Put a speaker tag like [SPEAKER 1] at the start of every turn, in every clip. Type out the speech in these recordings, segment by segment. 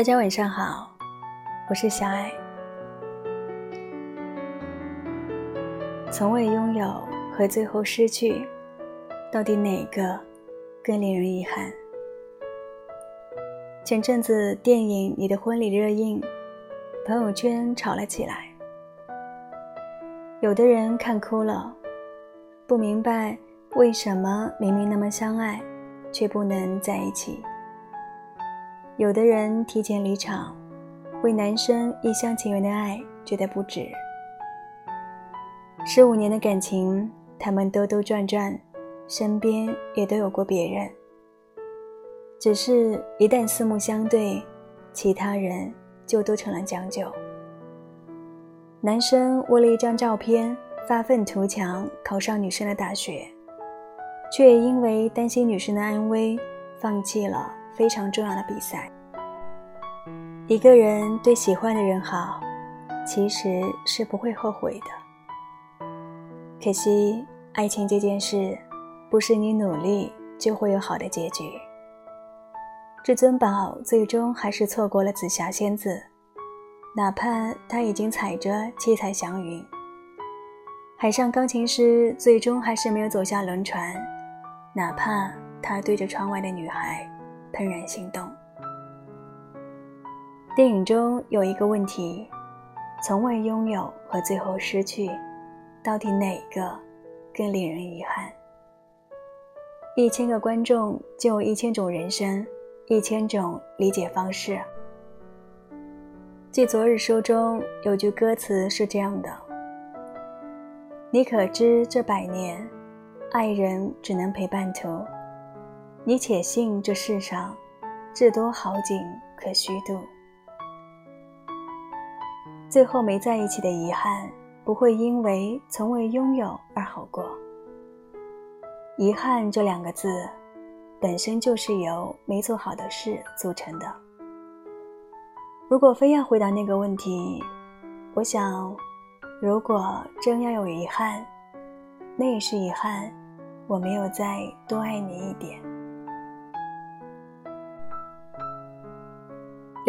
[SPEAKER 1] 大家晚上好，我是小爱。从未拥有和最后失去，到底哪个更令人遗憾？前阵子电影《你的婚礼》热映，朋友圈吵了起来。有的人看哭了，不明白为什么明明那么相爱，却不能在一起。有的人提前离场，为男生一厢情愿的爱觉得不值。十五年的感情，他们兜兜转转，身边也都有过别人。只是，一旦四目相对，其他人就都成了将就。男生为了一张照片，发愤图强，考上女生的大学，却也因为担心女生的安危，放弃了。非常重要的比赛。一个人对喜欢的人好，其实是不会后悔的。可惜，爱情这件事，不是你努力就会有好的结局。至尊宝最终还是错过了紫霞仙子，哪怕他已经踩着七彩祥云。海上钢琴师最终还是没有走下轮船，哪怕他对着窗外的女孩。怦然心动。电影中有一个问题：从未拥有和最后失去，到底哪个更令人遗憾？一千个观众就有一千种人生，一千种理解方式。记昨日书中有句歌词是这样的：“你可知这百年，爱人只能陪伴途。”你且信这世上，至多好景可虚度。最后没在一起的遗憾，不会因为从未拥有而好过。遗憾这两个字，本身就是由没做好的事组成的。如果非要回答那个问题，我想，如果真要有遗憾，那也是遗憾，我没有再多爱你一点。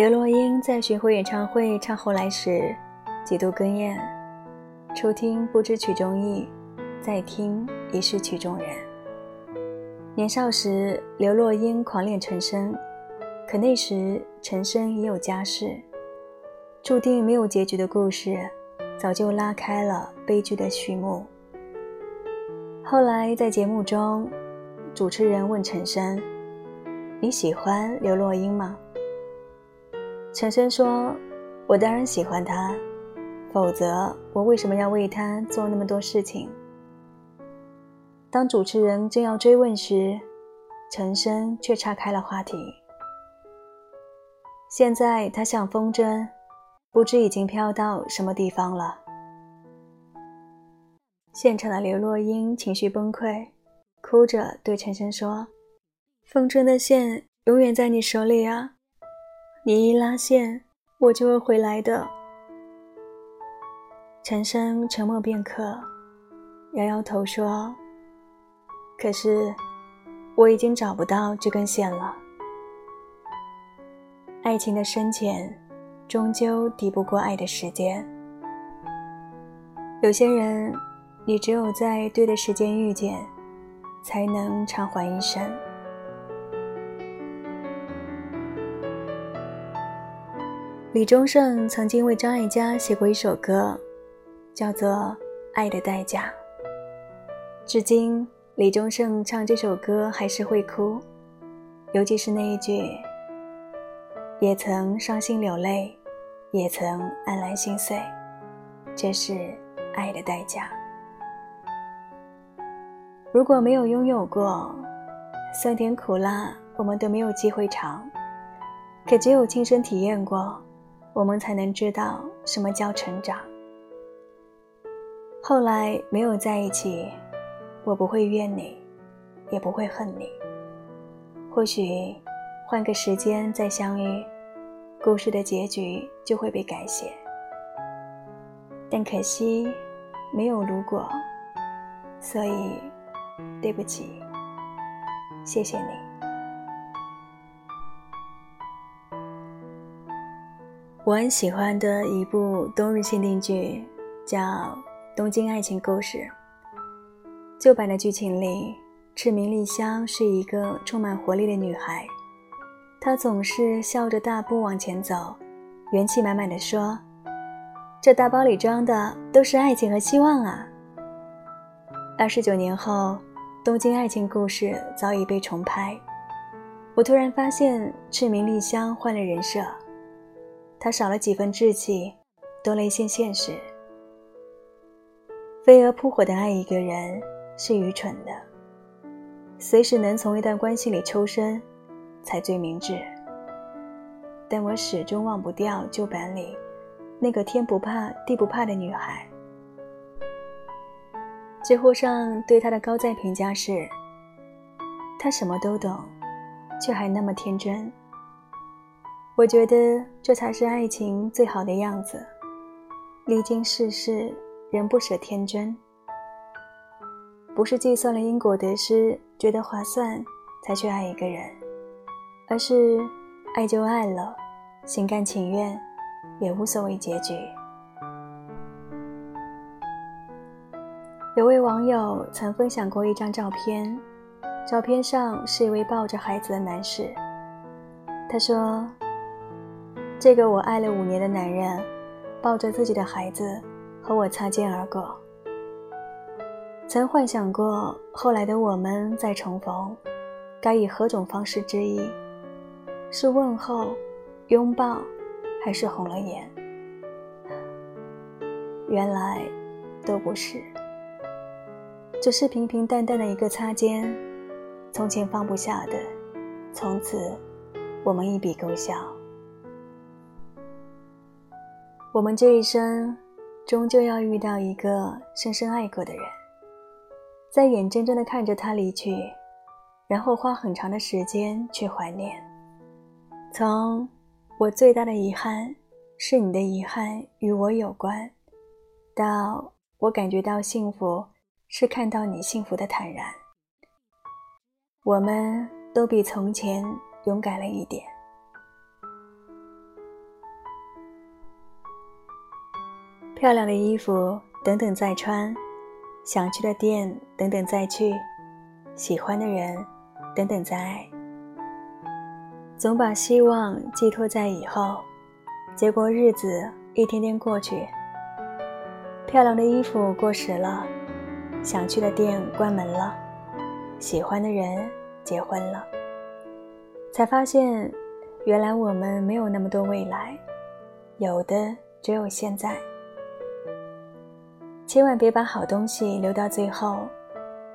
[SPEAKER 1] 刘若英在巡回演唱会唱《后来》时，几度哽咽。初听不知曲中意，再听已是曲中人。年少时，刘若英狂恋陈升，可那时陈升已有家室，注定没有结局的故事，早就拉开了悲剧的序幕。后来在节目中，主持人问陈升：“你喜欢刘若英吗？”陈升说：“我当然喜欢他，否则我为什么要为他做那么多事情？”当主持人正要追问时，陈升却岔开了话题。现在他像风筝，不知已经飘到什么地方了。现场的刘若英情绪崩溃，哭着对陈升说：“风筝的线永远在你手里啊。”你一拉线，我就会回来的。陈升沉默片刻，摇摇头说：“可是我已经找不到这根线了。爱情的深浅，终究抵不过爱的时间。有些人，你只有在对的时间遇见，才能偿还一生。”李宗盛曾经为张艾嘉写过一首歌，叫做《爱的代价》。至今，李宗盛唱这首歌还是会哭，尤其是那一句：“也曾伤心流泪，也曾黯然心碎，这是爱的代价。”如果没有拥有过，酸甜苦辣我们都没有机会尝，可只有亲身体验过。我们才能知道什么叫成长。后来没有在一起，我不会怨你，也不会恨你。或许换个时间再相遇，故事的结局就会被改写。但可惜没有如果，所以对不起，谢谢你。我很喜欢的一部冬日限定剧叫《东京爱情故事》。旧版的剧情里，赤名莉香是一个充满活力的女孩，她总是笑着大步往前走，元气满满的说：“这大包里装的都是爱情和希望啊！”二十九年后，《东京爱情故事》早已被重拍。我突然发现，赤名莉香换了人设，他少了几分稚气，多了一些现实。飞蛾扑火的爱一个人是愚蠢的，随时能从一段关系里抽身，才最明智。但我始终忘不掉旧版里那个天不怕地不怕的女孩。知乎上对她的高赞评价是：她什么都懂，却还那么天真。我觉得这才是爱情最好的样子，历经世事仍不舍天真。不是计算了因果得失觉得划算才去爱一个人，而是爱就爱了，心甘情愿，也无所谓结局。有位网友曾分享过一张照片，照片上是一位抱着孩子的男士。他说：“这个我爱了五年的男人，抱着自己的孩子和我擦肩而过。曾幻想过后来的我们再重逢，该以何种方式致意？是问候、拥抱，还是红了眼？原来都不是。”只是平平淡淡的一个擦肩，从前放不下的，从此我们一笔勾销。我们这一生，终究要遇到一个深深爱过的人，在眼睁睁的看着他离去，然后花很长的时间去怀念。从我最大的遗憾是你的遗憾与我有关，到我感觉到幸福。是看到你幸福的坦然，我们都比从前勇敢了一点。漂亮的衣服，等等再穿；想去的店，等等再去；喜欢的人，等等再爱。总把希望寄托在以后，结果日子一天天过去，漂亮的衣服过时了。想去的店关门了，喜欢的人结婚了，才发现，原来我们没有那么多未来，有的只有现在。千万别把好东西留到最后，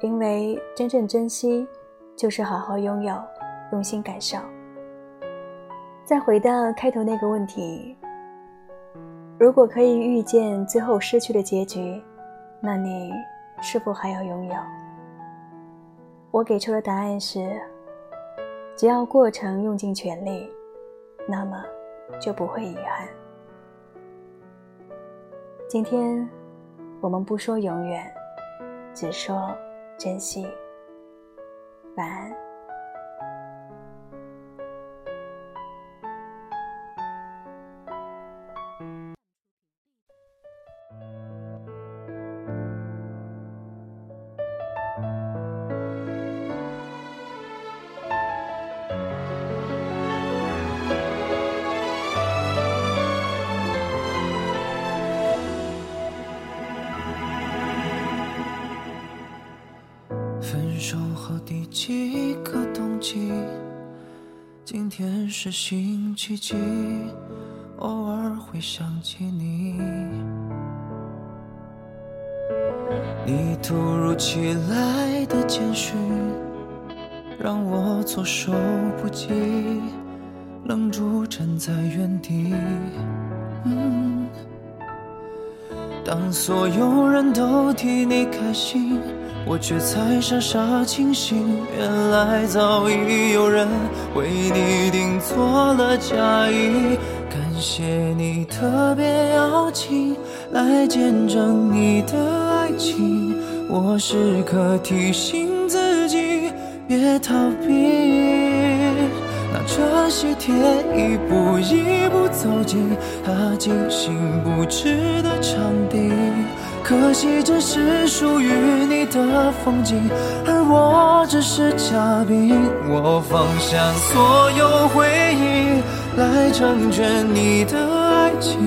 [SPEAKER 1] 因为真正珍惜，就是好好拥有，用心感受。再回到开头那个问题，如果可以预见最后失去的结局，那你？是否还要拥有？我给出的答案是：只要过程用尽全力，那么就不会遗憾。今天我们不说永远，只说珍惜。晚安。
[SPEAKER 2] 几个冬季？今天是星期几？偶尔会想起你。你突如其来的简讯，让我措手不及，愣住站在原地。当所有人都替你开心。我却才傻傻清醒，原来早已有人为你订做了嫁衣。感谢你特别邀请来见证你的爱情，我时刻提醒自己别逃避。那着喜帖，一步一步走进他精心布置的场地。可惜这是属于你的风景，而我只是嘉宾。我放下所有回忆来成全你的爱情，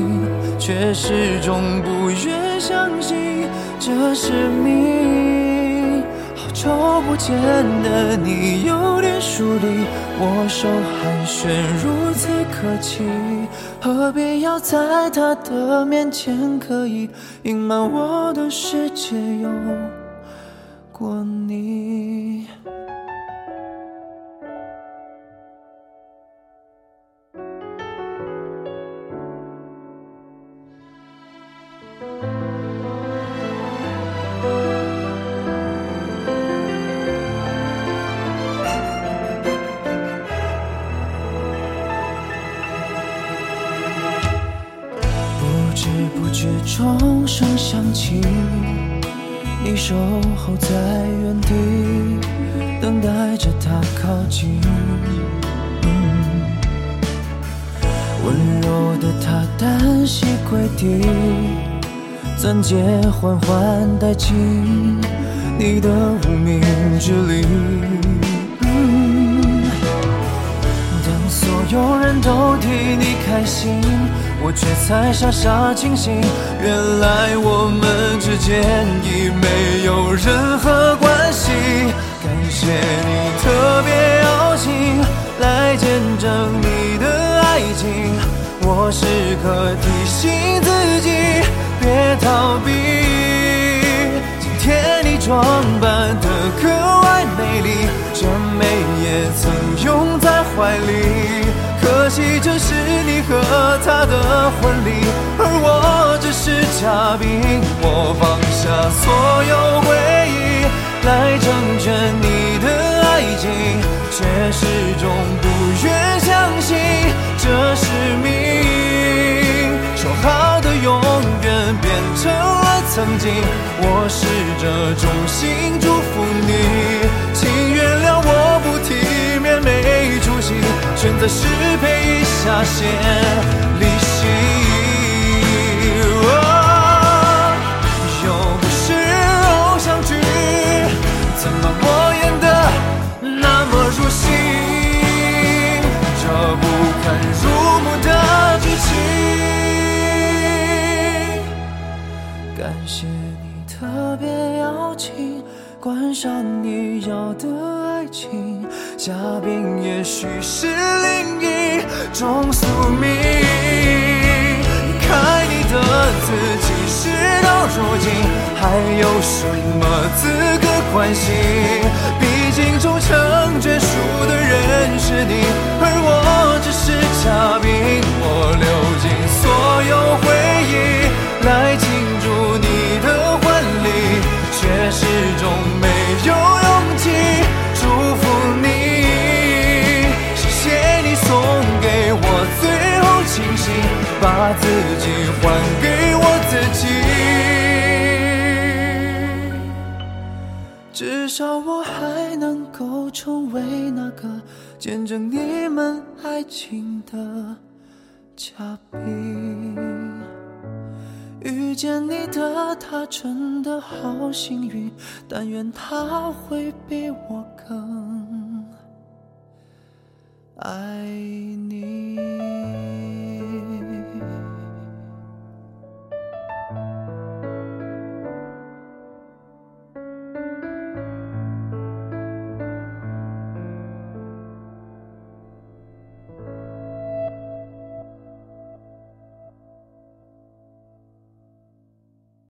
[SPEAKER 2] 却始终不愿相信这是命。好久不见的你有点疏离，握手寒暄如此客气。何必要在他的面前刻意隐瞒我的世界有过你？你守候在原地，等待着他靠近。温柔的他单膝跪地，钻戒缓缓戴进你的无名指里。当所有人都替你开心。我却才傻傻清醒，原来我之间已没有任何关系。感谢你特别邀请来见证你的爱情，我时刻提醒自己别逃避。今天你装扮得格外美丽，这美也曾拥在怀里。可惜这是你和他的婚礼，所有回忆来成全你的爱情，却始终不愿相信这是命。说好的永远变成了曾经，我试着衷心祝福你，请原谅我不体面没出息。选择失陪一下先离席，不堪入目的剧情，感谢你特别邀请，观赏你要的爱情。嘉宾也许是另一种宿命。离开你的自己，事到如今还有什么资格关心？毕竟终成眷属的人是你，而我是嘉宾。我流尽所有回忆来庆祝你的婚礼，却始终没有勇气祝福你。谢谢你送给我最后清醒。把自己还给我自己，至少我还能够成为那个见证你们爱情的嘉宾。遇见你的他真的好幸运，但愿他会比我更爱你。